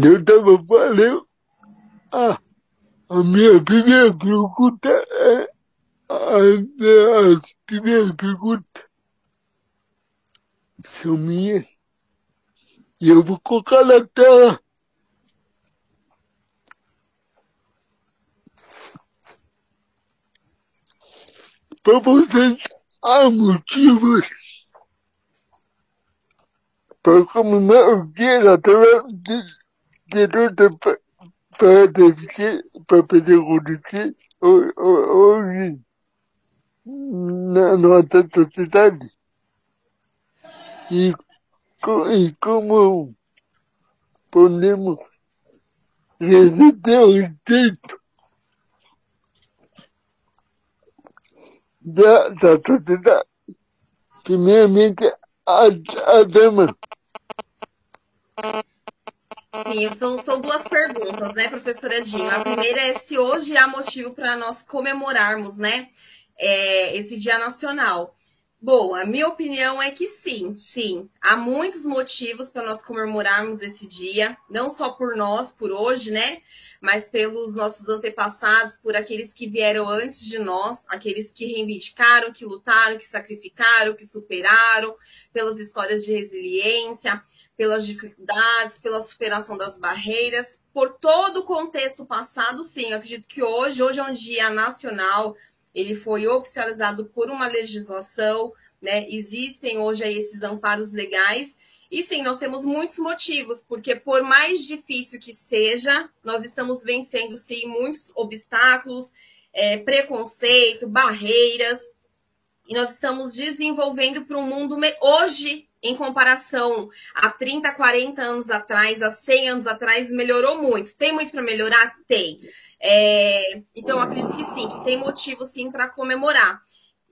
Nou ta mè pale, ah, mè pime koukoute, e, mè e, pime koukoute, sou mè, yè mè koukalata, Papo sen amou ki vòs. Para vocês, há motivos para comemorar o dia natural de, de luta para deficiência, para pedagogia hoje na nossa sociedade. E, e como podemos resistir ao jeito da, da sociedade. Primeiramente, a, a dama. Sim, são, são duas perguntas, né, professora Dinho? A primeira é se hoje há motivo para nós comemorarmos, né, é, esse Dia Nacional. Bom, a minha opinião é que sim, sim. Há muitos motivos para nós comemorarmos esse dia, não só por nós, por hoje, né? Mas pelos nossos antepassados, por aqueles que vieram antes de nós, aqueles que reivindicaram, que lutaram, que sacrificaram, que superaram, pelas histórias de resiliência, pelas dificuldades, pela superação das barreiras, por todo o contexto passado, sim. Eu acredito que hoje, hoje é um dia nacional, ele foi oficializado por uma legislação, né? Existem hoje aí esses amparos legais. E sim, nós temos muitos motivos, porque por mais difícil que seja, nós estamos vencendo sim muitos obstáculos, é, preconceito, barreiras, e nós estamos desenvolvendo para um mundo hoje em comparação a 30, 40 anos atrás, a 100 anos atrás, melhorou muito. Tem muito para melhorar? Tem. É, então, acredito que sim, que tem motivo sim para comemorar.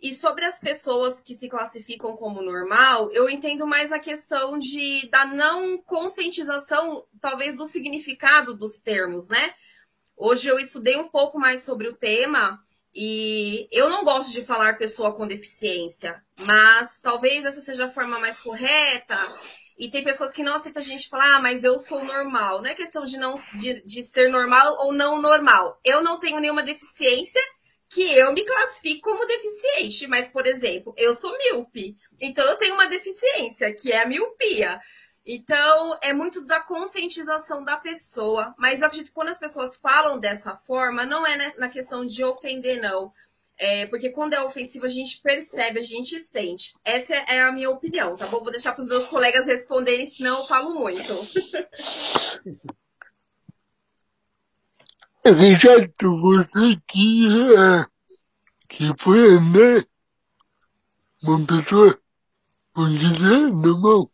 E sobre as pessoas que se classificam como normal, eu entendo mais a questão de da não conscientização, talvez, do significado dos termos, né? Hoje eu estudei um pouco mais sobre o tema e eu não gosto de falar pessoa com deficiência, mas talvez essa seja a forma mais correta e tem pessoas que não aceitam a gente falar, ah, mas eu sou normal. Não é questão de não de, de ser normal ou não normal. Eu não tenho nenhuma deficiência que eu me classifique como deficiente, mas, por exemplo, eu sou míope. Então eu tenho uma deficiência, que é a miopia. Então, é muito da conscientização da pessoa. Mas eu acredito que quando as pessoas falam dessa forma, não é na questão de ofender, não. É, porque quando é ofensivo, a gente percebe, a gente sente. Essa é a minha opinião, tá bom? Vou deixar para os meus colegas responderem, senão eu falo muito. Exato, você que, é, que foi, né? Uma pessoa, vamos dizer, normal.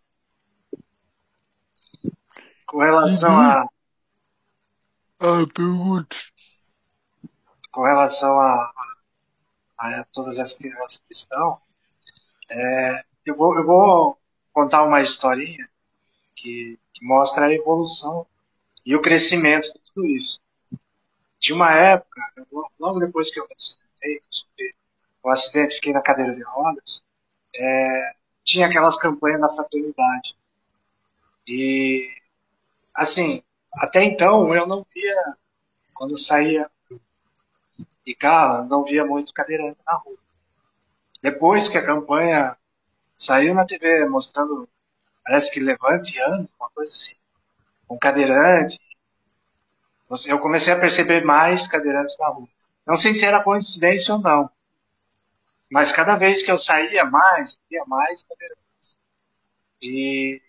Com relação uhum. a. A pergunta. Com relação a, a todas as que estão, é, eu, vou, eu vou contar uma historinha que, que mostra a evolução e o crescimento de tudo isso. Tinha uma época, logo depois que eu me acidentei, eu o acidente, fiquei na cadeira de rodas, é, tinha aquelas campanhas da fraternidade. E, assim, até então eu não via, quando saía e carro, não via muito cadeirante na rua. Depois que a campanha saiu na TV mostrando, parece que levante ano, uma coisa assim, um cadeirante, eu comecei a perceber mais cadeirantes na rua. Não sei se era coincidência ou não, mas cada vez que eu saía mais, via mais cadeirantes. E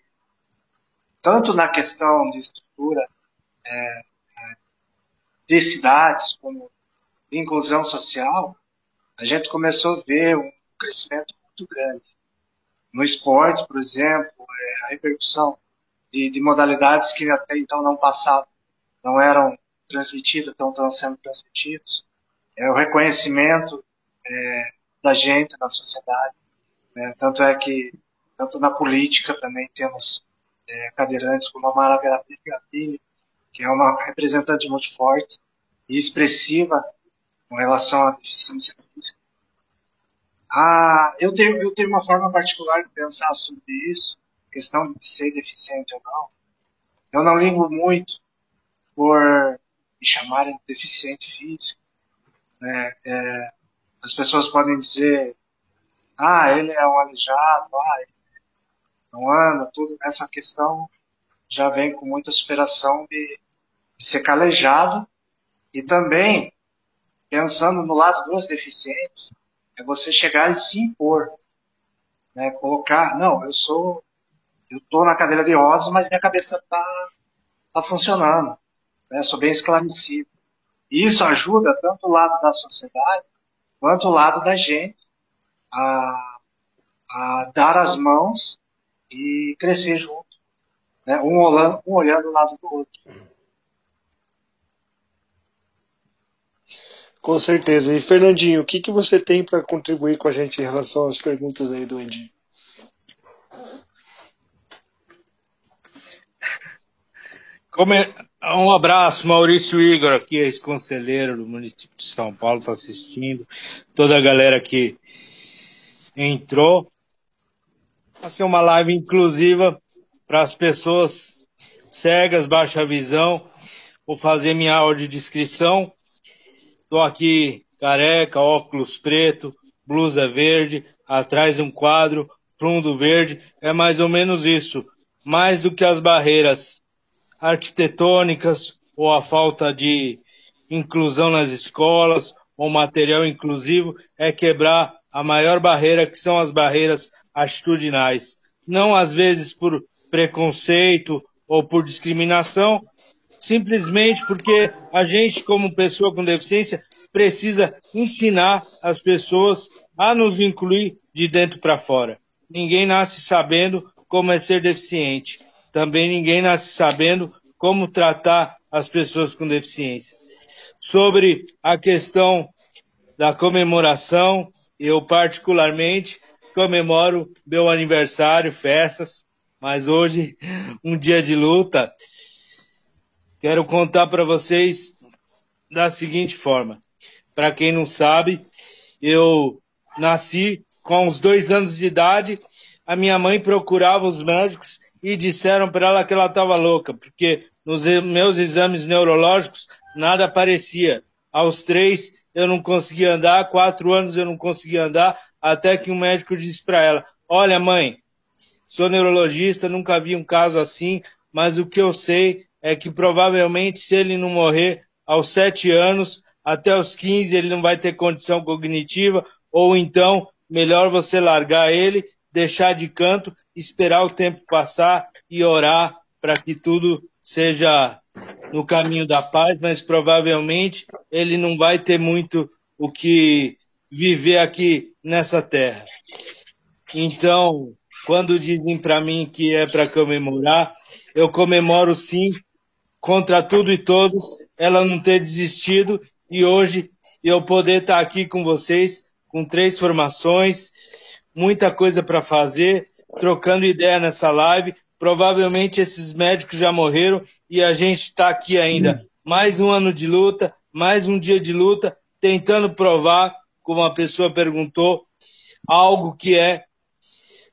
tanto na questão de estrutura é, é de cidades como inclusão social, a gente começou a ver um crescimento muito grande. No esporte, por exemplo, é, a repercussão de, de, modalidades que até então não passavam, não eram transmitidas, então estão sendo transmitidos. É, o reconhecimento é, da gente na sociedade. Né? Tanto é que, tanto na política também temos é, cadeirantes como a Mara Gravini, que é uma representante muito forte e expressiva com relação à deficiência física. Ah, eu tenho, eu tenho uma forma particular de pensar sobre isso, questão de ser deficiente ou não. Eu não ligo muito por me chamarem de deficiente físico. Né? É, as pessoas podem dizer, ah, ele é um aleijado, ah, ele não anda, tudo. Essa questão já vem com muita superação de, de ser calejado e também pensando no lado dos deficientes, é você chegar e se impor, né? Colocar, não, eu sou, eu estou na cadeira de rodas, mas minha cabeça está tá funcionando, né? Sou bem esclarecido. E isso ajuda tanto o lado da sociedade quanto o lado da gente a, a dar as mãos e crescer junto, né? um, olhando, um olhando o lado do outro. Com certeza. E Fernandinho, o que, que você tem para contribuir com a gente em relação às perguntas aí do Andy? Um abraço, Maurício Igor, aqui, ex-conselheiro do município de São Paulo, está assistindo. Toda a galera que entrou. Ser uma live inclusiva para as pessoas cegas, baixa visão. Vou fazer minha audiodescrição. Estou aqui careca, óculos preto, blusa verde, atrás um quadro, fundo verde. É mais ou menos isso. Mais do que as barreiras arquitetônicas ou a falta de inclusão nas escolas ou material inclusivo, é quebrar a maior barreira que são as barreiras atitudinais. Não às vezes por preconceito ou por discriminação, simplesmente porque a gente, como pessoa com deficiência, precisa ensinar as pessoas a nos incluir de dentro para fora. Ninguém nasce sabendo como é ser deficiente. Também ninguém nasce sabendo como tratar as pessoas com deficiência. Sobre a questão da comemoração, eu particularmente comemoro meu aniversário, festas, mas hoje um dia de luta Quero contar para vocês da seguinte forma. Para quem não sabe, eu nasci com uns dois anos de idade. A minha mãe procurava os médicos e disseram para ela que ela estava louca, porque nos meus exames neurológicos nada aparecia. Aos três eu não conseguia andar, quatro anos eu não conseguia andar, até que um médico disse para ela: Olha, mãe, sou neurologista, nunca vi um caso assim, mas o que eu sei é que provavelmente se ele não morrer aos sete anos, até os 15 ele não vai ter condição cognitiva, ou então melhor você largar ele, deixar de canto, esperar o tempo passar e orar para que tudo seja no caminho da paz, mas provavelmente ele não vai ter muito o que viver aqui nessa terra. Então, quando dizem para mim que é para comemorar, eu comemoro sim, contra tudo e todos, ela não ter desistido e hoje eu poder estar aqui com vocês com três formações, muita coisa para fazer, trocando ideia nessa live. Provavelmente esses médicos já morreram e a gente está aqui ainda. Mais um ano de luta, mais um dia de luta, tentando provar, como a pessoa perguntou, algo que é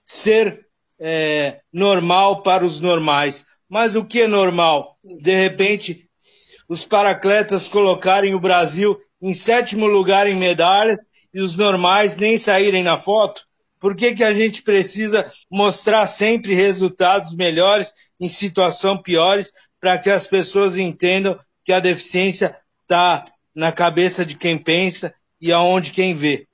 ser é, normal para os normais. Mas o que é normal? De repente, os paracletas colocarem o Brasil em sétimo lugar em medalhas e os normais nem saírem na foto? Por que, que a gente precisa mostrar sempre resultados melhores em situação piores para que as pessoas entendam que a deficiência está na cabeça de quem pensa e aonde quem vê?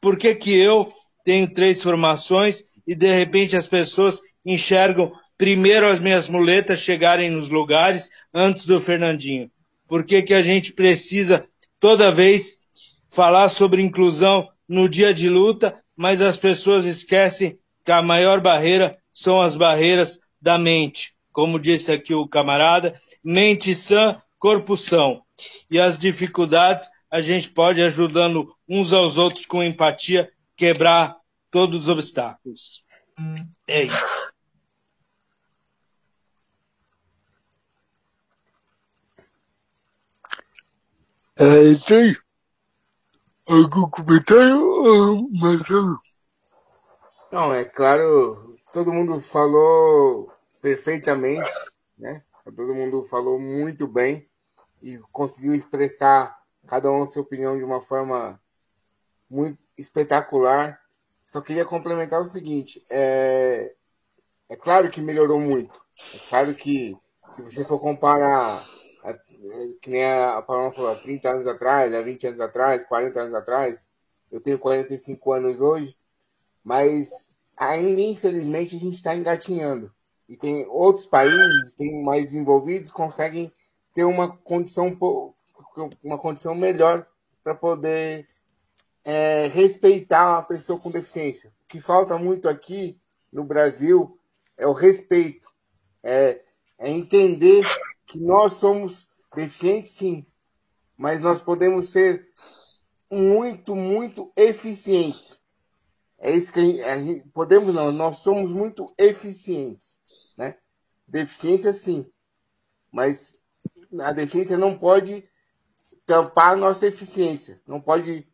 Por que, que eu tenho três formações e de repente as pessoas enxergam primeiro as minhas muletas chegarem nos lugares antes do Fernandinho. Por que, que a gente precisa toda vez falar sobre inclusão no dia de luta, mas as pessoas esquecem que a maior barreira são as barreiras da mente. Como disse aqui o camarada, mente sã, corpo são. E as dificuldades a gente pode ajudando uns aos outros com empatia quebrar todos os obstáculos. É isso. É isso aí. Algum comentário, Marcelo? Não, é claro, todo mundo falou perfeitamente, né? Todo mundo falou muito bem e conseguiu expressar cada um a sua opinião de uma forma muito espetacular. Só queria complementar o seguinte, é, é claro que melhorou muito. É claro que se você for comparar, que nem a Paloma falou, há 30 anos atrás, há 20 anos atrás, 40 anos atrás, eu tenho 45 anos hoje, mas ainda infelizmente a gente está engatinhando. E tem outros países, tem mais desenvolvidos, conseguem ter uma condição uma condição melhor para poder é, respeitar a pessoa com deficiência. O que falta muito aqui no Brasil é o respeito, é, é entender que nós somos deficientes, sim, mas nós podemos ser muito, muito eficientes. É isso que a gente, a gente, podemos não, nós somos muito eficientes, né? Deficiência sim, mas a deficiência não pode tampar a nossa eficiência, não pode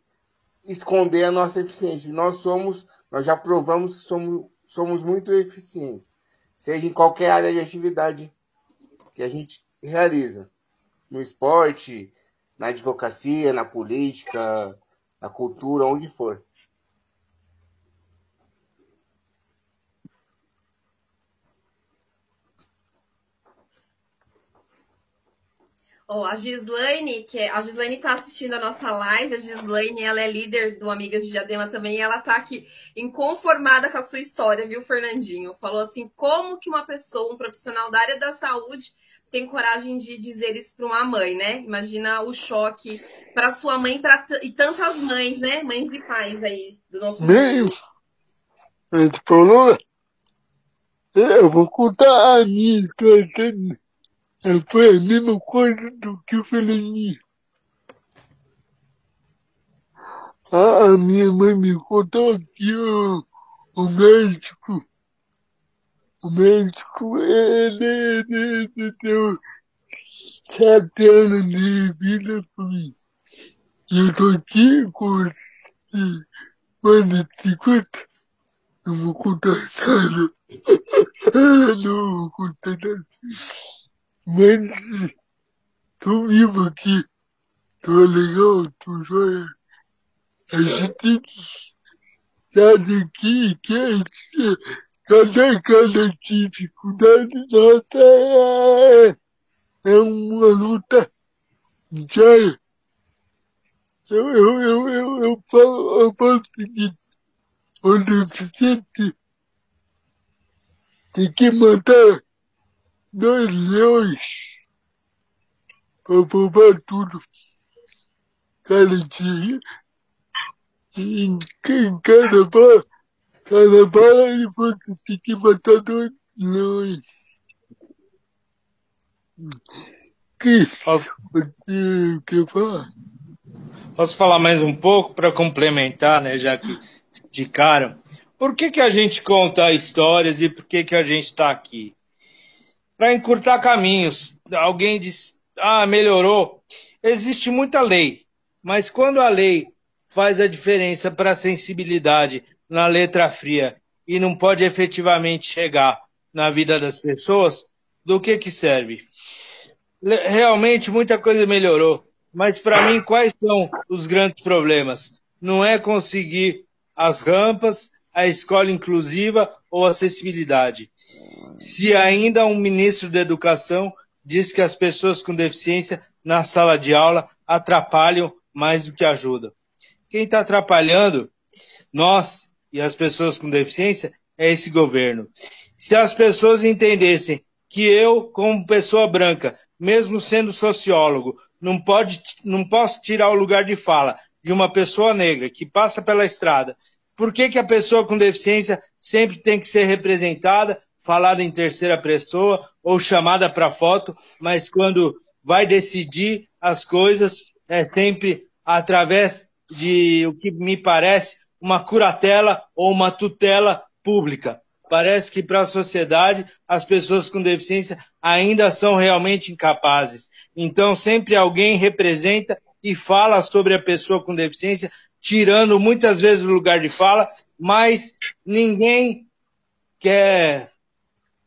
esconder a nossa eficiência. Nós somos, nós já provamos que somos, somos muito eficientes, seja em qualquer área de atividade que a gente realiza, no esporte, na advocacia, na política, na cultura, onde for. Ó, oh, a Gislaine, que é, a Gislaine tá assistindo a nossa live, a Gislaine, ela é líder do Amigas de Diadema também, e ela tá aqui inconformada com a sua história, viu, Fernandinho? Falou assim, como que uma pessoa, um profissional da área da saúde, tem coragem de dizer isso para uma mãe, né? Imagina o choque para sua mãe pra e tantas mães, né? Mães e pais aí do nosso Meio. Ele falou, eu vou contar a minha história foi a mesma coisa do que o Fernandinho. Ah, a minha mãe me contou que o, o médico, o médico, ele, ele, ele deu sete anos de vida para mim. E eu tô aqui com mais de 50. Não vou contar nada. Não vou contar nada. Mas tô vivo aqui, tô legal, tô joia. A gente sabe aqui que a gente, cada, cada dificuldade nossa é, é uma luta diária. Eu, eu, eu, eu, eu falo, eu falo o seguinte, o deficiente tem que matar dois leões para roubar tudo. Cada dia. E em cada bala, cada bala você tem que matar dois leões. Que Posso... você quer falar? Posso falar mais um pouco para complementar, né, já que indicaram. Por que, que a gente conta histórias e por que, que a gente está aqui? Para encurtar caminhos. Alguém diz, ah, melhorou. Existe muita lei, mas quando a lei faz a diferença para a sensibilidade na letra fria e não pode efetivamente chegar na vida das pessoas, do que que serve? Realmente muita coisa melhorou, mas para mim quais são os grandes problemas? Não é conseguir as rampas, a escola inclusiva ou acessibilidade se ainda um ministro da Educação diz que as pessoas com deficiência na sala de aula atrapalham mais do que ajudam. Quem está atrapalhando, nós e as pessoas com deficiência, é esse governo. Se as pessoas entendessem que eu, como pessoa branca, mesmo sendo sociólogo, não, pode, não posso tirar o lugar de fala de uma pessoa negra que passa pela estrada, por que, que a pessoa com deficiência sempre tem que ser representada falada em terceira pessoa ou chamada para foto, mas quando vai decidir as coisas é sempre através de o que me parece uma curatela ou uma tutela pública. Parece que para a sociedade as pessoas com deficiência ainda são realmente incapazes. Então sempre alguém representa e fala sobre a pessoa com deficiência, tirando muitas vezes o lugar de fala, mas ninguém quer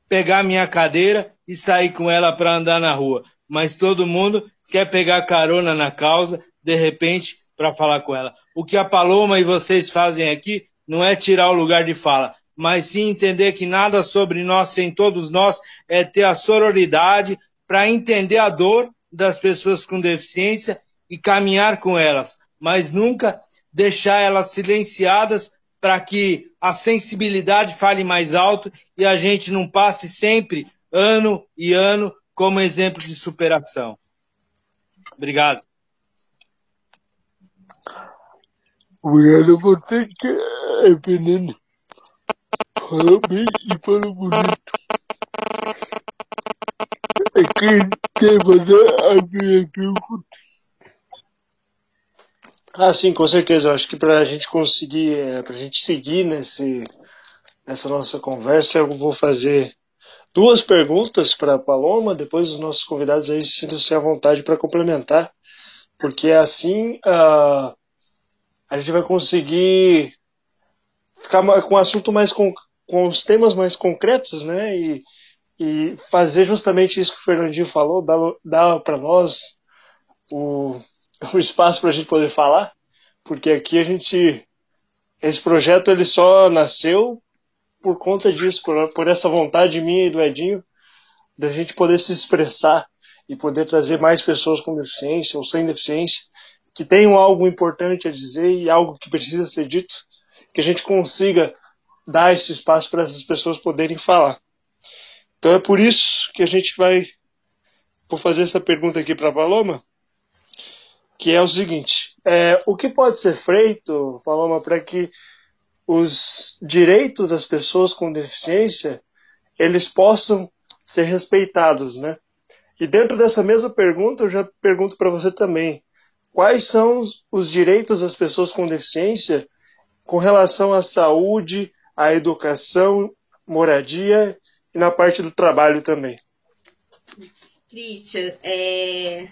pegar minha cadeira e sair com ela para andar na rua, mas todo mundo quer pegar carona na causa, de repente, para falar com ela. O que a Paloma e vocês fazem aqui não é tirar o lugar de fala, mas sim entender que nada sobre nós, sem todos nós, é ter a sororidade para entender a dor das pessoas com deficiência e caminhar com elas, mas nunca deixar elas silenciadas para que a sensibilidade fale mais alto e a gente não passe sempre, ano e ano, como exemplo de superação. Obrigado. Obrigado a você que é veneno. Falou bem e falou bonito. É quem quer fazer a minha pergunta. Ah, sim, com certeza. Eu acho que para a gente conseguir, é, para a gente seguir nesse, nessa nossa conversa, eu vou fazer duas perguntas para a Paloma, depois os nossos convidados aí sintam-se à vontade para complementar, porque assim uh, a gente vai conseguir ficar com o assunto mais com, com os temas mais concretos, né? E, e fazer justamente isso que o Fernandinho falou, dar, dar para nós o o espaço para a gente poder falar, porque aqui a gente esse projeto ele só nasceu por conta disso, por, por essa vontade minha e do Edinho da gente poder se expressar e poder trazer mais pessoas com deficiência ou sem deficiência que tenham algo importante a dizer e algo que precisa ser dito, que a gente consiga dar esse espaço para essas pessoas poderem falar. Então é por isso que a gente vai vou fazer essa pergunta aqui para a Paloma que é o seguinte: é, o que pode ser feito, Paloma, para que os direitos das pessoas com deficiência eles possam ser respeitados, né? E dentro dessa mesma pergunta, eu já pergunto para você também: quais são os direitos das pessoas com deficiência com relação à saúde, à educação, moradia e na parte do trabalho também? Christian, é,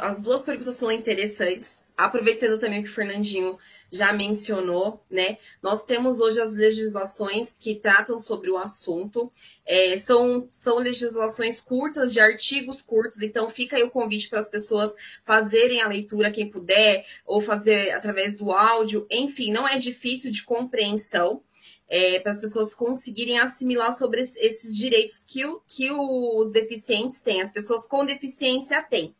as duas perguntas são interessantes. Aproveitando também o que o Fernandinho já mencionou, né? Nós temos hoje as legislações que tratam sobre o assunto. É, são, são legislações curtas, de artigos curtos, então fica aí o convite para as pessoas fazerem a leitura, quem puder, ou fazer através do áudio. Enfim, não é difícil de compreensão. É, para as pessoas conseguirem assimilar sobre esses direitos que, o, que os deficientes têm, as pessoas com deficiência têm.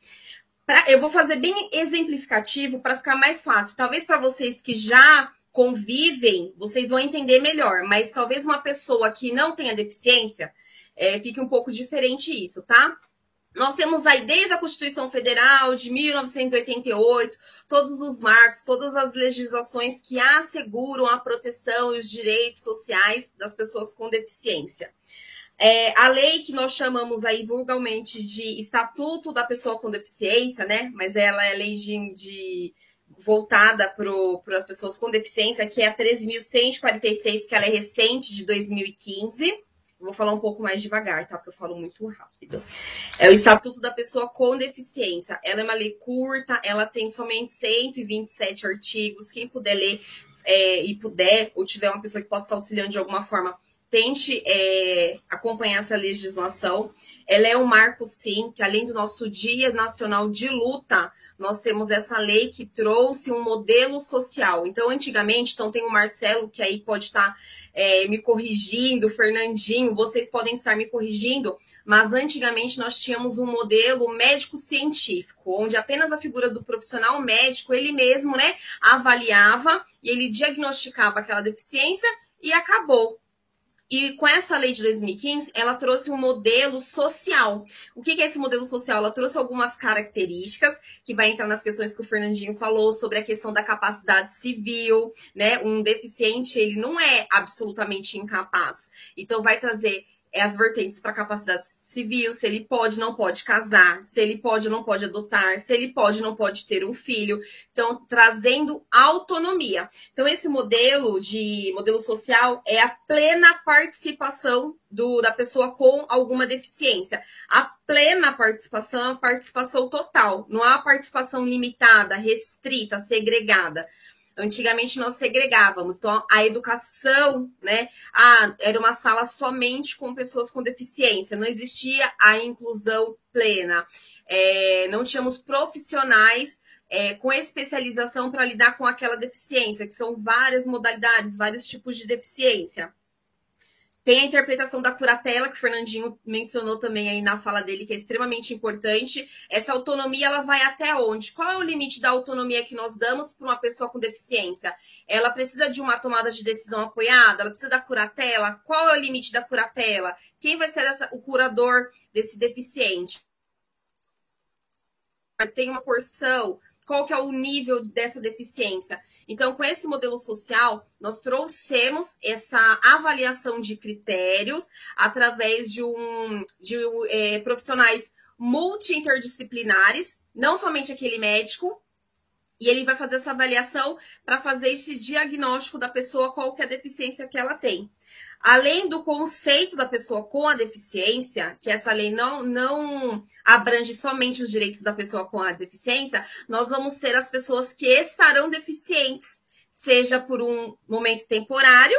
Pra, eu vou fazer bem exemplificativo para ficar mais fácil. Talvez para vocês que já convivem, vocês vão entender melhor, mas talvez uma pessoa que não tenha deficiência é, fique um pouco diferente isso, tá? Nós temos aí desde a Constituição Federal de 1988, todos os marcos, todas as legislações que asseguram a proteção e os direitos sociais das pessoas com deficiência. É, a lei que nós chamamos aí vulgarmente de Estatuto da Pessoa com Deficiência, né? Mas ela é lei de, de voltada para as pessoas com deficiência, que é a 13.146, que ela é recente, de 2015. Eu vou falar um pouco mais devagar, tá? Porque eu falo muito rápido. É o Estatuto da Pessoa com Deficiência. Ela é uma lei curta, ela tem somente 127 artigos. Quem puder ler é, e puder, ou tiver uma pessoa que possa estar auxiliando de alguma forma, tente é, acompanhar essa legislação. Ela é um marco, sim, que além do nosso Dia Nacional de Luta, nós temos essa lei que trouxe um modelo social. Então, antigamente, então tem o Marcelo, que aí pode estar é, me corrigindo, Fernandinho, vocês podem estar me corrigindo, mas antigamente nós tínhamos um modelo médico-científico, onde apenas a figura do profissional médico, ele mesmo, né, avaliava e ele diagnosticava aquela deficiência e acabou. E com essa lei de 2015, ela trouxe um modelo social. O que é esse modelo social? Ela trouxe algumas características, que vai entrar nas questões que o Fernandinho falou sobre a questão da capacidade civil, né? Um deficiente, ele não é absolutamente incapaz. Então, vai trazer é as vertentes para capacidade civil, se ele pode, não pode casar, se ele pode, não pode adotar, se ele pode, não pode ter um filho. Então, trazendo autonomia. Então, esse modelo de modelo social é a plena participação do, da pessoa com alguma deficiência. A plena participação é a participação total, não há participação limitada, restrita, segregada. Antigamente nós segregávamos, então a educação, né, ah, era uma sala somente com pessoas com deficiência, não existia a inclusão plena, é, não tínhamos profissionais é, com especialização para lidar com aquela deficiência, que são várias modalidades, vários tipos de deficiência. Tem a interpretação da curatela, que o Fernandinho mencionou também aí na fala dele, que é extremamente importante. Essa autonomia, ela vai até onde? Qual é o limite da autonomia que nós damos para uma pessoa com deficiência? Ela precisa de uma tomada de decisão apoiada? Ela precisa da curatela? Qual é o limite da curatela? Quem vai ser essa, o curador desse deficiente? Tem uma porção qual que é o nível dessa deficiência. Então, com esse modelo social, nós trouxemos essa avaliação de critérios através de, um, de é, profissionais multi-interdisciplinares, não somente aquele médico, e ele vai fazer essa avaliação para fazer esse diagnóstico da pessoa, qual que é a deficiência que ela tem. Além do conceito da pessoa com a deficiência, que essa lei não, não abrange somente os direitos da pessoa com a deficiência, nós vamos ter as pessoas que estarão deficientes, seja por um momento temporário,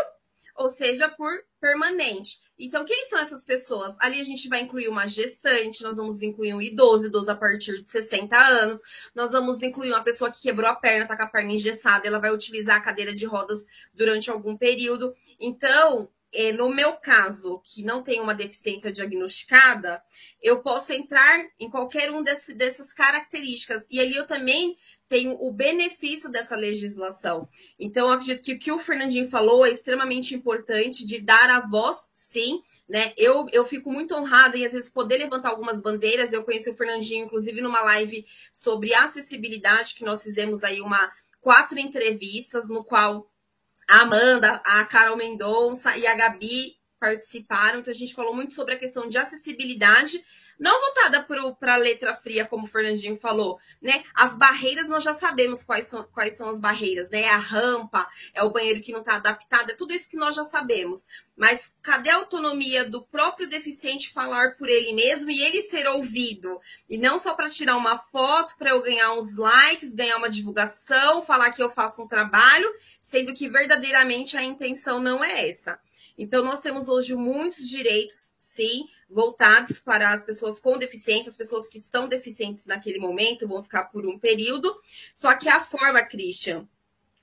ou seja por permanente. Então, quem são essas pessoas? Ali a gente vai incluir uma gestante, nós vamos incluir um idoso, idoso a partir de 60 anos, nós vamos incluir uma pessoa que quebrou a perna, tá com a perna engessada, ela vai utilizar a cadeira de rodas durante algum período. Então, no meu caso, que não tem uma deficiência diagnosticada, eu posso entrar em qualquer um desse, dessas características. E ali eu também tenho o benefício dessa legislação. Então, eu acredito que o que o Fernandinho falou é extremamente importante de dar a voz, sim. Né? Eu, eu fico muito honrada e às vezes poder levantar algumas bandeiras. Eu conheci o Fernandinho, inclusive, numa live sobre acessibilidade, que nós fizemos aí uma quatro entrevistas, no qual a Amanda, a Carol Mendonça e a Gabi participaram. Então, a gente falou muito sobre a questão de acessibilidade não voltada para a letra fria, como o Fernandinho falou, né? As barreiras nós já sabemos quais são, quais são as barreiras, né? É a rampa, é o banheiro que não está adaptado, é tudo isso que nós já sabemos. Mas cadê a autonomia do próprio deficiente falar por ele mesmo e ele ser ouvido? E não só para tirar uma foto, para eu ganhar uns likes, ganhar uma divulgação, falar que eu faço um trabalho, sendo que verdadeiramente a intenção não é essa. Então, nós temos hoje muitos direitos, sim, voltados para as pessoas com deficiência, as pessoas que estão deficientes naquele momento, vão ficar por um período. Só que a forma, Christian,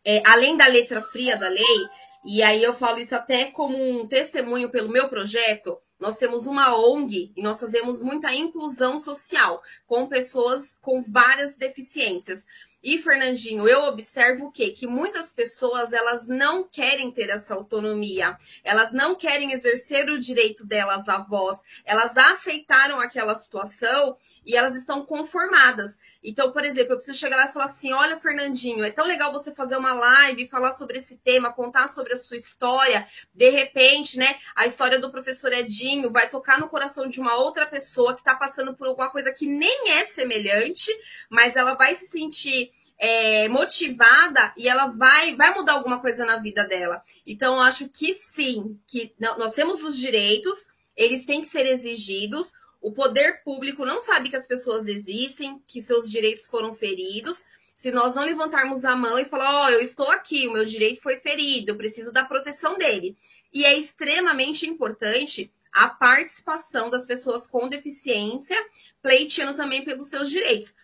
é, além da letra fria da lei, e aí eu falo isso até como um testemunho pelo meu projeto, nós temos uma ONG e nós fazemos muita inclusão social com pessoas com várias deficiências. E, Fernandinho, eu observo o quê? Que muitas pessoas, elas não querem ter essa autonomia. Elas não querem exercer o direito delas à voz. Elas aceitaram aquela situação e elas estão conformadas. Então, por exemplo, eu preciso chegar lá e falar assim: olha, Fernandinho, é tão legal você fazer uma live, falar sobre esse tema, contar sobre a sua história. De repente, né, a história do professor Edinho vai tocar no coração de uma outra pessoa que está passando por alguma coisa que nem é semelhante, mas ela vai se sentir é, motivada e ela vai, vai mudar alguma coisa na vida dela. Então, eu acho que sim, que nós temos os direitos, eles têm que ser exigidos. O poder público não sabe que as pessoas existem, que seus direitos foram feridos. Se nós não levantarmos a mão e falar, ó, oh, eu estou aqui, o meu direito foi ferido, eu preciso da proteção dele. E é extremamente importante a participação das pessoas com deficiência, pleiteando também pelos seus direitos.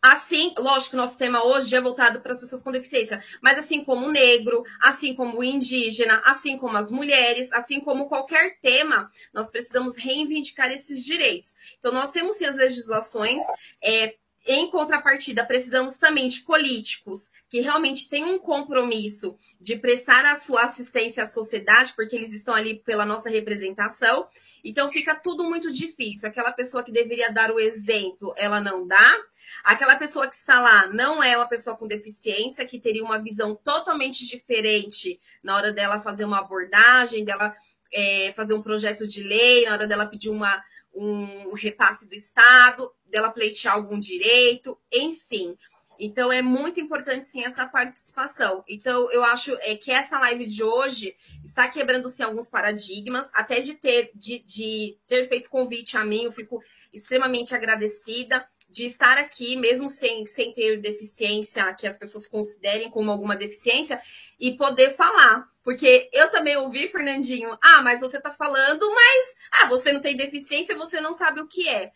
Assim, lógico nosso tema hoje é voltado para as pessoas com deficiência, mas assim como o negro, assim como o indígena, assim como as mulheres, assim como qualquer tema, nós precisamos reivindicar esses direitos. Então, nós temos sim as legislações, é, em contrapartida, precisamos também de políticos que realmente têm um compromisso de prestar a sua assistência à sociedade, porque eles estão ali pela nossa representação. Então fica tudo muito difícil. Aquela pessoa que deveria dar o exemplo, ela não dá. Aquela pessoa que está lá não é uma pessoa com deficiência, que teria uma visão totalmente diferente na hora dela fazer uma abordagem, dela é, fazer um projeto de lei, na hora dela pedir uma, um repasse do Estado, dela pleitear algum direito, enfim. Então é muito importante sim essa participação. Então eu acho é, que essa live de hoje está quebrando sim alguns paradigmas, até de ter de, de ter feito convite a mim, eu fico extremamente agradecida. de estar aqui, mesmo sem, sem ter deficiência, que as pessoas considerem como alguma deficiência, e poder falar. Porque eu também ouvi, Fernandinho, ah, mas você tá falando, mas ah, você não tem deficiência, você não sabe o que é.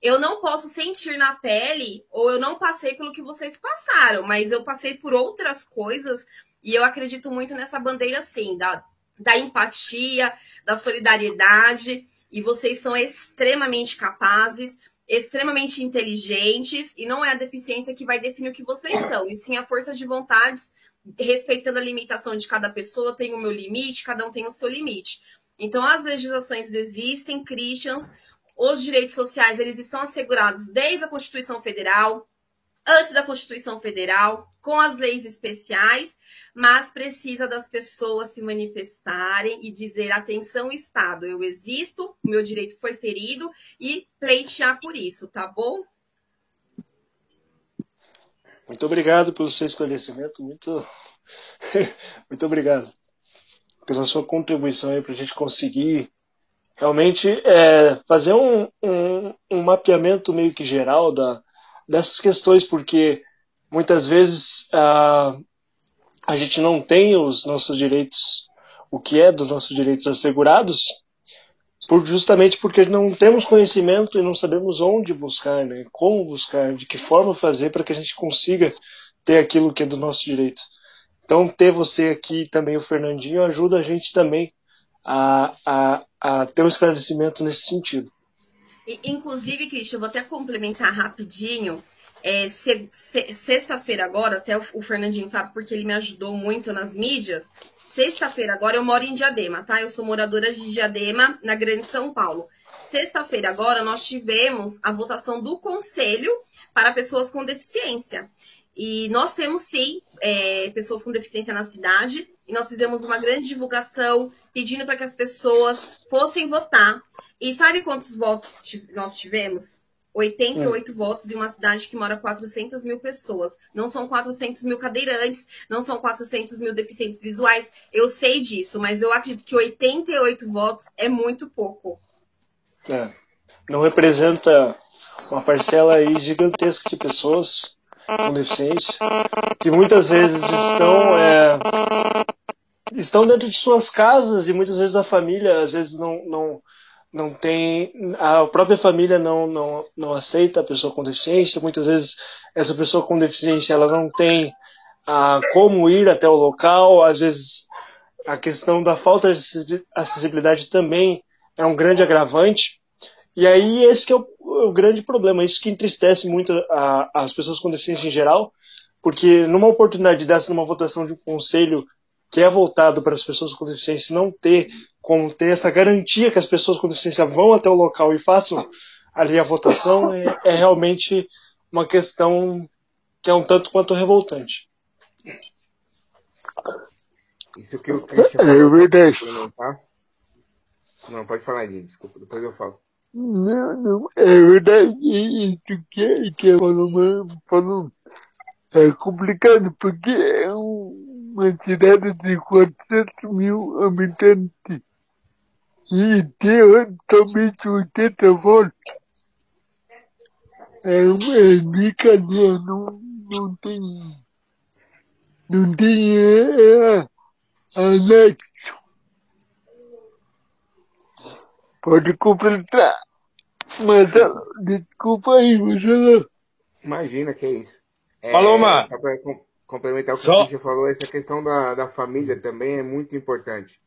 Eu não posso sentir na pele, ou eu não passei pelo que vocês passaram, mas eu passei por outras coisas, e eu acredito muito nessa bandeira, sim, da, da empatia, da solidariedade, e vocês são extremamente capazes extremamente inteligentes e não é a deficiência que vai definir o que vocês são, e sim a força de vontades, respeitando a limitação de cada pessoa, tem o meu limite, cada um tem o seu limite. Então as legislações existem, Christians, os direitos sociais eles estão assegurados desde a Constituição Federal, antes da Constituição Federal, com as leis especiais, mas precisa das pessoas se manifestarem e dizer: atenção, Estado, eu existo, meu direito foi ferido e pleitear por isso, tá bom? Muito obrigado pelo seu esclarecimento, muito, muito obrigado pela sua contribuição para a gente conseguir realmente é, fazer um, um, um mapeamento meio que geral da, dessas questões, porque muitas vezes a, a gente não tem os nossos direitos, o que é dos nossos direitos assegurados, por, justamente porque não temos conhecimento e não sabemos onde buscar, né? como buscar, de que forma fazer para que a gente consiga ter aquilo que é do nosso direito. Então, ter você aqui também, o Fernandinho, ajuda a gente também a, a, a ter um esclarecimento nesse sentido. Inclusive, Cristian, eu vou até complementar rapidinho. É, se, se, Sexta-feira agora, até o, o, Fernandinho sabe porque ele me ajudou muito nas mídias. Sexta-feira agora eu moro em Diadema, tá? Eu sou moradora de Diadema, na Grande São Paulo. Sexta-feira agora nós tivemos a votação do Conselho para pessoas com deficiência. E nós temos sim é, pessoas com deficiência na cidade. E nós fizemos uma grande divulgação pedindo para que as pessoas fossem votar. E sabe quantos votos nós tivemos? 88 é. votos em uma cidade que mora 400 mil pessoas. Não são 400 mil cadeirantes, não são 400 mil deficientes visuais. Eu sei disso, mas eu acredito que 88 votos é muito pouco. É. Não representa uma parcela aí gigantesca de pessoas com deficiência que muitas vezes estão é, estão dentro de suas casas e muitas vezes a família às vezes não, não não tem a própria família não, não, não aceita a pessoa com deficiência. Muitas vezes essa pessoa com deficiência ela não tem a como ir até o local. Às vezes a questão da falta de acessibilidade também é um grande agravante. E aí esse que é o, o grande problema. Isso que entristece muito a, as pessoas com deficiência em geral porque numa oportunidade dessa numa votação de um conselho que é voltado para as pessoas com deficiência não ter como ter essa garantia que as pessoas com deficiência vão até o local e façam ali a votação é, é realmente uma questão que é um tanto quanto revoltante. Isso que o Christian falou. É verdade. Tá? Não, pode falar, Dinho, desculpa, depois eu falo. Não, não, é verdade. Isso que, que falou, falou é complicado porque é uma cidade de 400 mil habitantes e tem somente 80 votos. É, é brincadeira, não, não tem, não tem é, é, anexo. Pode completar. Mas desculpa aí, você Imagina que é isso. É, Paloma! Para complementar o que só... o falou, essa questão da, da família também é muito importante.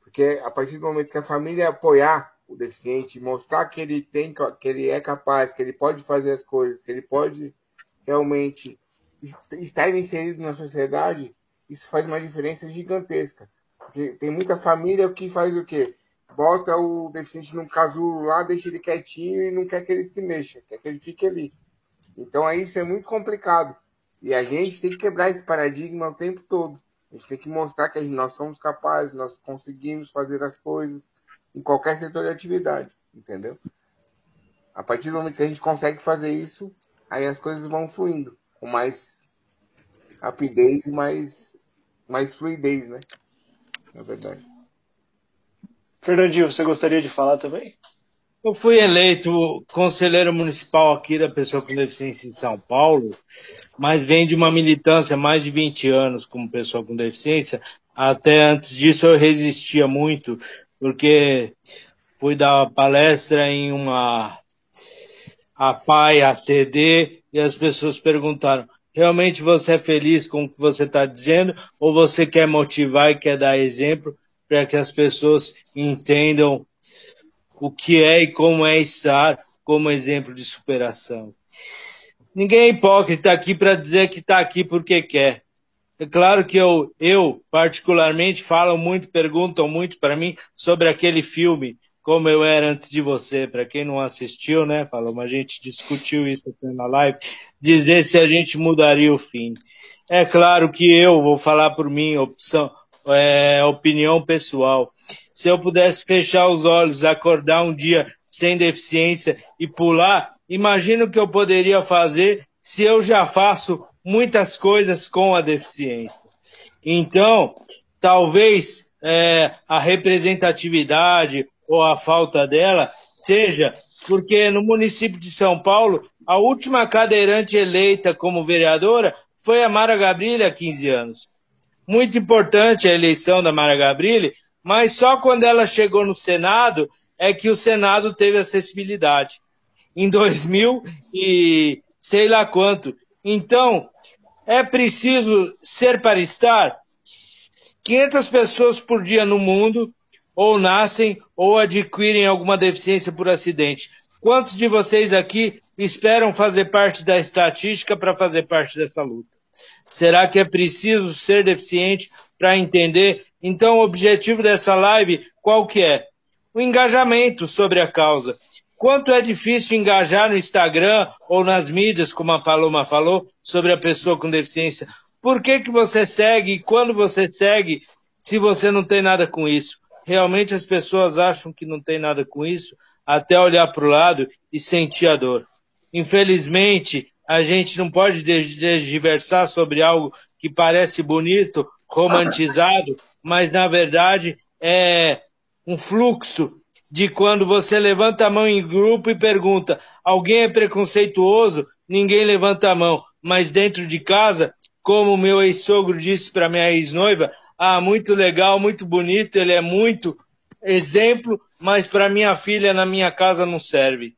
Porque a partir do momento que a família apoiar o deficiente, mostrar que ele tem, que ele é capaz, que ele pode fazer as coisas, que ele pode realmente estar inserido na sociedade, isso faz uma diferença gigantesca. Porque tem muita família que faz o quê? Bota o deficiente num casulo lá, deixa ele quietinho e não quer que ele se mexa, quer que ele fique ali. Então isso é muito complicado. E a gente tem que quebrar esse paradigma o tempo todo. A gente tem que mostrar que nós somos capazes, nós conseguimos fazer as coisas em qualquer setor de atividade, entendeu? A partir do momento que a gente consegue fazer isso, aí as coisas vão fluindo com mais rapidez e mais, mais fluidez, né? Na verdade. Fernandinho, você gostaria de falar também? Eu fui eleito conselheiro municipal aqui da pessoa com deficiência em São Paulo, mas venho de uma militância mais de 20 anos como pessoa com deficiência. Até antes disso eu resistia muito, porque fui dar palestra em uma a PAI, a CD, e as pessoas perguntaram, realmente você é feliz com o que você está dizendo ou você quer motivar e quer dar exemplo para que as pessoas entendam o que é e como é estar como exemplo de superação. Ninguém é hipócrita aqui para dizer que está aqui porque quer. É claro que eu, eu, particularmente, falo muito, perguntam muito para mim sobre aquele filme, como eu era antes de você. Para quem não assistiu, né, falou, a gente discutiu isso na live, dizer se a gente mudaria o fim. É claro que eu vou falar por mim, opção, é, opinião pessoal. Se eu pudesse fechar os olhos, acordar um dia sem deficiência e pular, imagina o que eu poderia fazer se eu já faço muitas coisas com a deficiência. Então, talvez é, a representatividade ou a falta dela seja porque no município de São Paulo, a última cadeirante eleita como vereadora foi a Mara Gabrilli há 15 anos. Muito importante a eleição da Mara Gabrilli, mas só quando ela chegou no Senado é que o Senado teve acessibilidade. Em 2000 e sei lá quanto. Então, é preciso ser para estar 500 pessoas por dia no mundo ou nascem ou adquirem alguma deficiência por acidente. Quantos de vocês aqui esperam fazer parte da estatística para fazer parte dessa luta? Será que é preciso ser deficiente para entender? Então, o objetivo dessa live, qual que é? O engajamento sobre a causa. Quanto é difícil engajar no Instagram ou nas mídias, como a Paloma falou, sobre a pessoa com deficiência. Por que, que você segue e quando você segue se você não tem nada com isso? Realmente as pessoas acham que não tem nada com isso até olhar para o lado e sentir a dor. Infelizmente, a gente não pode diversar sobre algo que parece bonito, romantizado, mas na verdade é um fluxo de quando você levanta a mão em grupo e pergunta: alguém é preconceituoso? Ninguém levanta a mão. Mas dentro de casa, como meu ex-sogro disse para minha ex-noiva, ah, muito legal, muito bonito, ele é muito exemplo, mas para minha filha na minha casa não serve.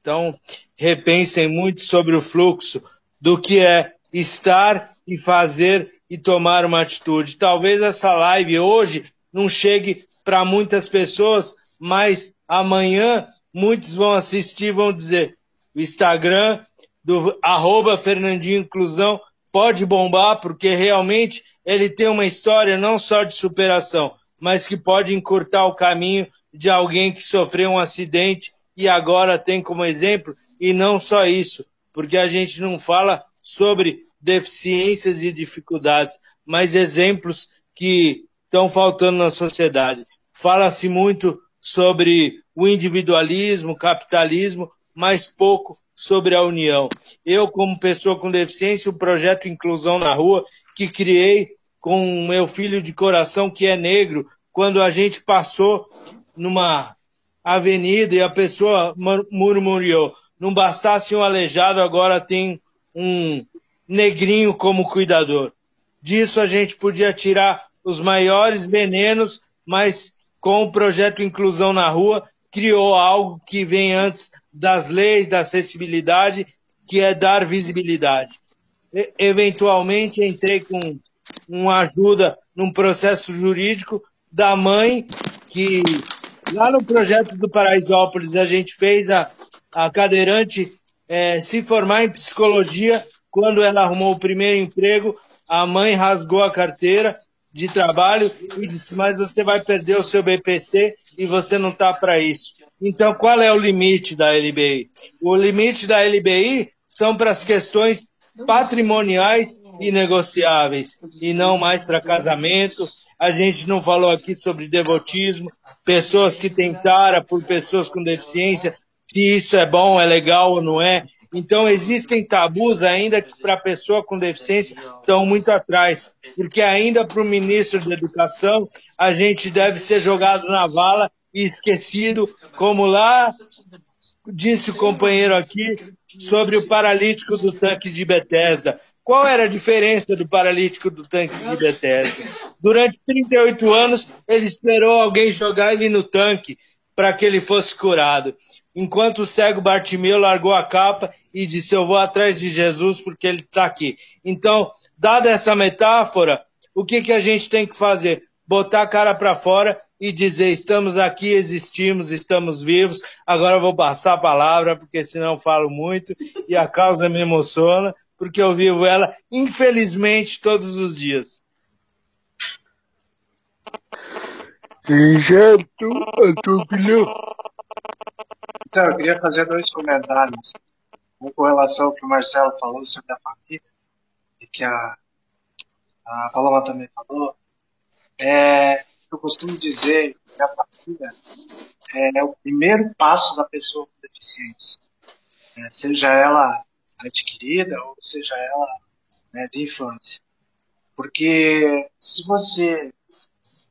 Então, repensem muito sobre o fluxo do que é estar e fazer e tomar uma atitude. Talvez essa live hoje não chegue para muitas pessoas, mas amanhã muitos vão assistir vão dizer o Instagram do arroba Fernandinho Inclusão pode bombar porque realmente ele tem uma história não só de superação, mas que pode encurtar o caminho de alguém que sofreu um acidente e agora tem como exemplo, e não só isso, porque a gente não fala sobre deficiências e dificuldades, mas exemplos que estão faltando na sociedade. Fala-se muito sobre o individualismo, capitalismo, mas pouco sobre a união. Eu, como pessoa com deficiência, o projeto Inclusão na Rua, que criei com meu filho de coração que é negro, quando a gente passou numa avenida e a pessoa murmurou, não bastasse um aleijado, agora tem um negrinho como cuidador. Disso a gente podia tirar os maiores venenos, mas com o projeto Inclusão na Rua, criou algo que vem antes das leis, da acessibilidade, que é dar visibilidade. E, eventualmente entrei com uma ajuda num processo jurídico da mãe que lá no projeto do Paraisópolis a gente fez a, a cadeirante é, se formar em psicologia quando ela arrumou o primeiro emprego a mãe rasgou a carteira de trabalho e disse mas você vai perder o seu BPC e você não está para isso então qual é o limite da LBI o limite da LBI são para as questões patrimoniais e negociáveis e não mais para casamento. A gente não falou aqui sobre devotismo, pessoas que tentaram por pessoas com deficiência, se isso é bom, é legal ou não é. Então existem tabus ainda que para a pessoa com deficiência estão muito atrás, porque ainda para o ministro da Educação a gente deve ser jogado na vala e esquecido, como lá disse o companheiro aqui sobre o paralítico do tanque de Bethesda. Qual era a diferença do paralítico do tanque de Bethesda? Durante 38 anos, ele esperou alguém jogar ele no tanque para que ele fosse curado. Enquanto o cego Bartimeu largou a capa e disse: Eu vou atrás de Jesus porque ele está aqui. Então, dada essa metáfora, o que, que a gente tem que fazer? Botar a cara para fora e dizer: Estamos aqui, existimos, estamos vivos. Agora eu vou passar a palavra, porque senão falo muito e a causa me emociona, porque eu vivo ela, infelizmente, todos os dias. Certo, a tua opinião. Então, eu queria fazer dois comentários. Um com relação ao que o Marcelo falou sobre a família, e que a, a Paloma também falou. É, eu costumo dizer que a família é o primeiro passo da pessoa com deficiência. É, seja ela adquirida ou seja ela né, de infância. Porque se você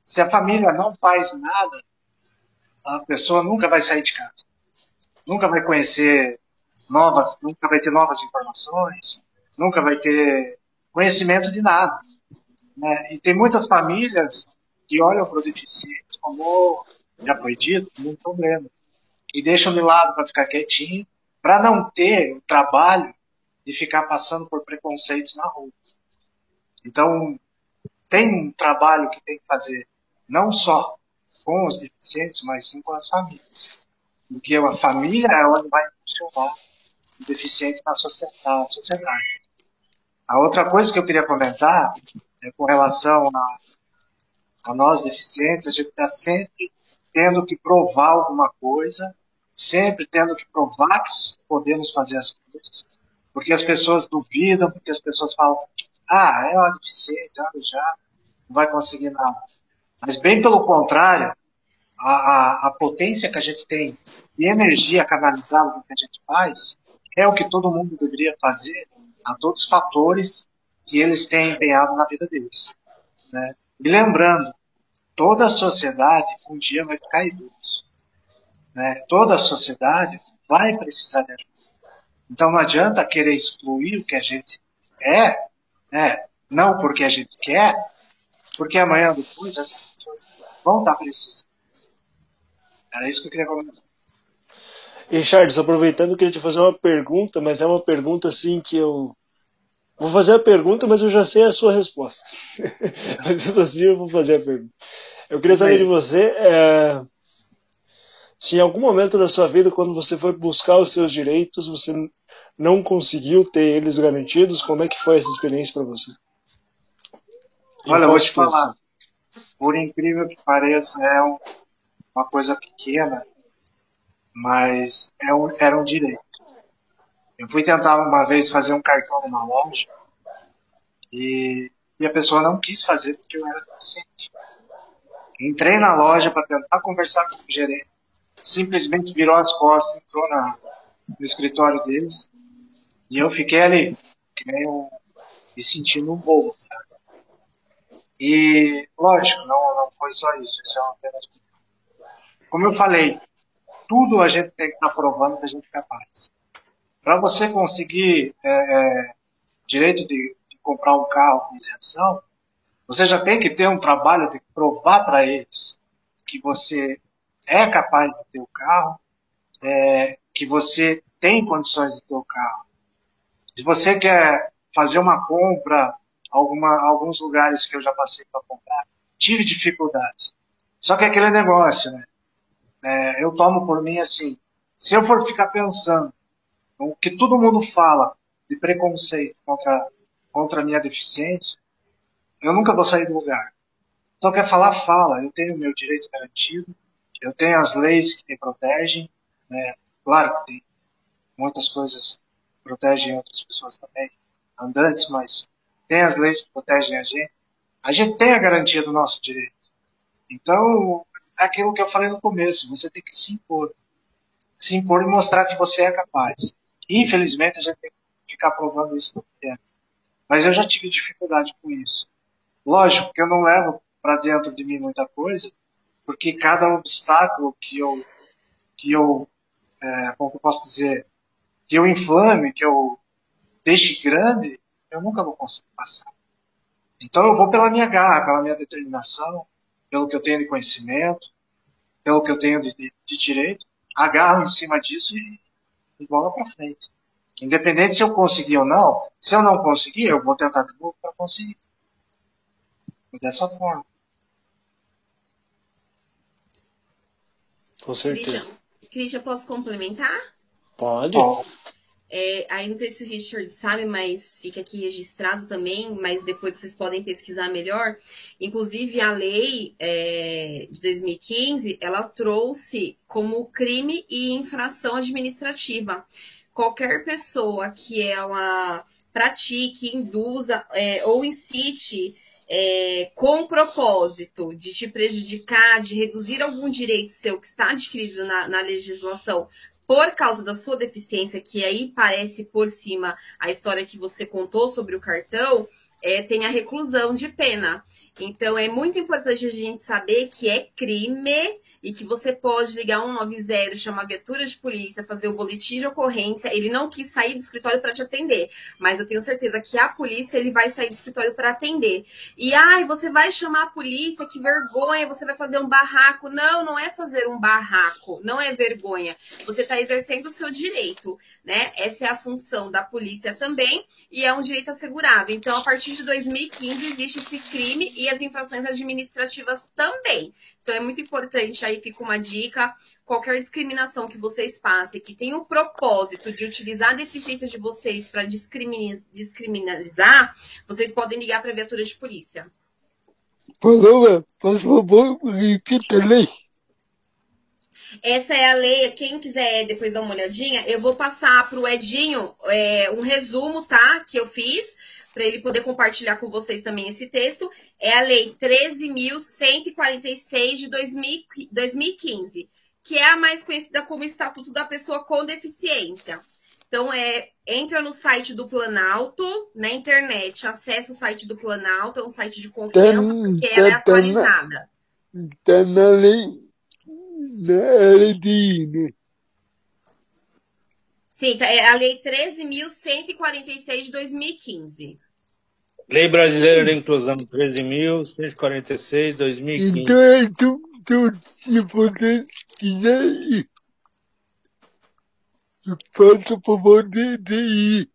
se a família não faz nada, a pessoa nunca vai sair de casa. Nunca vai conhecer novas, nunca vai ter novas informações, nunca vai ter conhecimento de nada. Né? E tem muitas famílias que olham para o deficiente como, já foi dito, como um problema. E deixam de lado para ficar quietinho, para não ter o trabalho de ficar passando por preconceitos na rua. Então, tem um trabalho que tem que fazer não só com os deficientes, mas sim com as famílias. Porque a família é onde vai funcionar o deficiente na sociedade. A outra coisa que eu queria comentar é com relação a, a nós deficientes, a gente está sempre tendo que provar alguma coisa, sempre tendo que provar que podemos fazer as coisas, porque as pessoas duvidam, porque as pessoas falam, ah, é uma deficiente, já não vai conseguir nada. Mas bem pelo contrário, a, a, a potência que a gente tem e energia canalizada que a gente faz é o que todo mundo deveria fazer a todos os fatores que eles têm empenhado na vida deles. Né? E lembrando, toda a sociedade um dia vai ficar idoso. Né? Toda a sociedade vai precisar de ajuda. Então não adianta querer excluir o que a gente é, né? não porque a gente quer, porque amanhã depois essas pessoas vão estar precisando. Era isso que eu queria comentar. E Charles, aproveitando, eu queria te fazer uma pergunta, mas é uma pergunta assim que eu. Vou fazer a pergunta, mas eu já sei a sua resposta. mas assim eu vou fazer a pergunta. Eu queria saber de você é, se em algum momento da sua vida, quando você foi buscar os seus direitos, você não conseguiu ter eles garantidos, como é que foi essa experiência para você? Olha, eu vou te falar. Por incrível que pareça, é um, uma coisa pequena, mas é um, era um direito. Eu fui tentar uma vez fazer um cartão numa loja e, e a pessoa não quis fazer porque eu era deficiente. Entrei na loja para tentar conversar com o gerente, simplesmente virou as costas, entrou na, no escritório deles e eu fiquei ali, um, me sentindo um sabe? E, lógico, não, não foi só isso, isso é uma pena de... Como eu falei, tudo a gente tem que estar provando que a gente é capaz. Para você conseguir é, é, direito de, de, comprar um carro com isenção, você já tem que ter um trabalho de provar para eles que você é capaz de ter o carro, é, que você tem condições de ter o carro. Se você quer fazer uma compra alguma, alguns lugares que eu já passei para comprar, tive dificuldades. Só que é aquele negócio, né? É, eu tomo por mim assim, se eu for ficar pensando o que todo mundo fala de preconceito contra, contra a minha deficiência, eu nunca vou sair do lugar. Então quer falar, fala. Eu tenho o meu direito garantido, eu tenho as leis que me protegem, né? Claro que tem muitas coisas que protegem outras pessoas também, andantes, mas tem as leis que protegem a gente, a gente tem a garantia do nosso direito. Então, é aquilo que eu falei no começo, você tem que se impor. Se impor e mostrar que você é capaz. Infelizmente, a gente tem que ficar provando isso no tempo. Mas eu já tive dificuldade com isso. Lógico que eu não levo para dentro de mim muita coisa, porque cada obstáculo que eu, que eu é, como eu posso dizer, que eu inflame, que eu deixe grande, eu nunca vou conseguir passar. Então eu vou pela minha garra, pela minha determinação, pelo que eu tenho de conhecimento, pelo que eu tenho de, de, de direito, agarro em cima disso e, e bola para frente. Independente se eu conseguir ou não, se eu não conseguir, eu vou tentar de novo para conseguir. Dessa forma. Com certeza. Christian, Christian, posso complementar? Pode. Bom, É, aí não sei se o Richard sabe, mas fica aqui registrado também, mas depois vocês podem pesquisar melhor. Inclusive, a lei é, de 2015, ela trouxe como crime e infração administrativa. Qualquer pessoa que ela pratique, induza é, ou incite é, com o propósito de te prejudicar, de reduzir algum direito seu que está adquirido na, na legislação por causa da sua deficiência, que aí parece por cima a história que você contou sobre o cartão, é, tem a reclusão de pena. Então é muito importante a gente saber que é crime e que você pode ligar 190, chamar a viatura de polícia, fazer o boletim de ocorrência. Ele não quis sair do escritório para te atender, mas eu tenho certeza que a polícia ele vai sair do escritório para atender. E ai, você vai chamar a polícia, que vergonha, você vai fazer um barraco. Não, não é fazer um barraco, não é vergonha. Você está exercendo o seu direito, né? Essa é a função da polícia também e é um direito assegurado. Então, a partir de 2015 existe esse crime e as infrações administrativas também. Então é muito importante, aí fica uma dica, qualquer discriminação que vocês façam, que tenha o propósito de utilizar a deficiência de vocês para discriminalizar, vocês podem ligar para a viatura de polícia. Paloma, por favor, repita a lei. Essa é a lei, quem quiser depois dar uma olhadinha, eu vou passar para o Edinho é, um resumo, tá? Que eu fiz para ele poder compartilhar com vocês também esse texto, é a Lei 13.146 de 2015, que é a mais conhecida como Estatuto da Pessoa com Deficiência. Então, é, entra no site do Planalto, na internet, acessa o site do Planalto, é um site de confiança, porque ela é atualizada. Está na lei, na LDI, né? Sim, tá, é a Lei 13.146 de 2015. Lei Brasileira de Inclusão 13.146, 2015. Então, é tu, se você quiser faça o favor de, de ir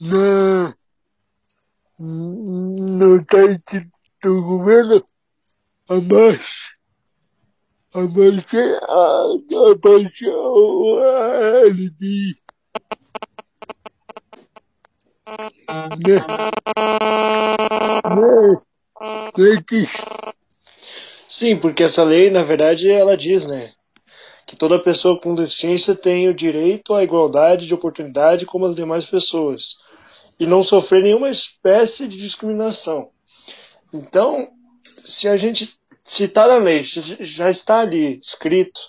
na, no site do governo, abaixo, abaixo, a- abaixo a LDI. Né? Né? Né que Sim, porque essa lei, na verdade, ela diz, né, que toda pessoa com deficiência tem o direito à igualdade de oportunidade como as demais pessoas e não sofrer nenhuma espécie de discriminação. Então, se a gente se está na lei, já está ali escrito,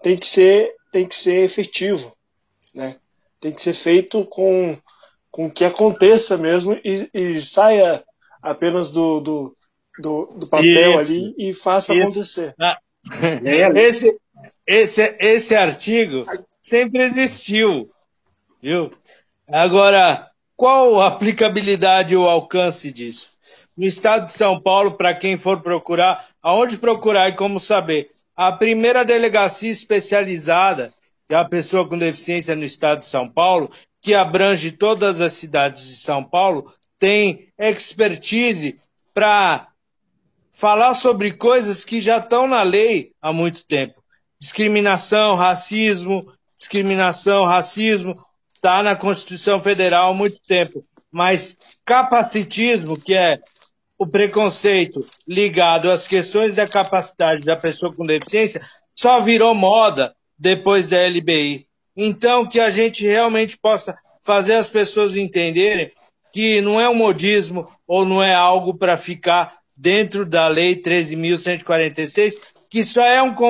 tem que ser tem que ser efetivo, né? Tem que ser feito com com que aconteça mesmo e, e saia apenas do, do, do, do papel Isso. ali e faça Isso. acontecer. lei é lei. Esse, esse, esse artigo sempre existiu, viu? Agora, qual a aplicabilidade ou alcance disso? No estado de São Paulo, para quem for procurar, aonde procurar e como saber? A primeira delegacia especializada, que é a pessoa com deficiência no estado de São Paulo, que abrange todas as cidades de São Paulo, tem expertise para falar sobre coisas que já estão na lei há muito tempo. Discriminação, racismo, discriminação, racismo, está na Constituição Federal há muito tempo. Mas capacitismo, que é o preconceito ligado às questões da capacidade da pessoa com deficiência, só virou moda depois da LBI. Então, que a gente realmente possa fazer as pessoas entenderem que não é um modismo ou não é algo para ficar dentro da Lei 13.146, que só é um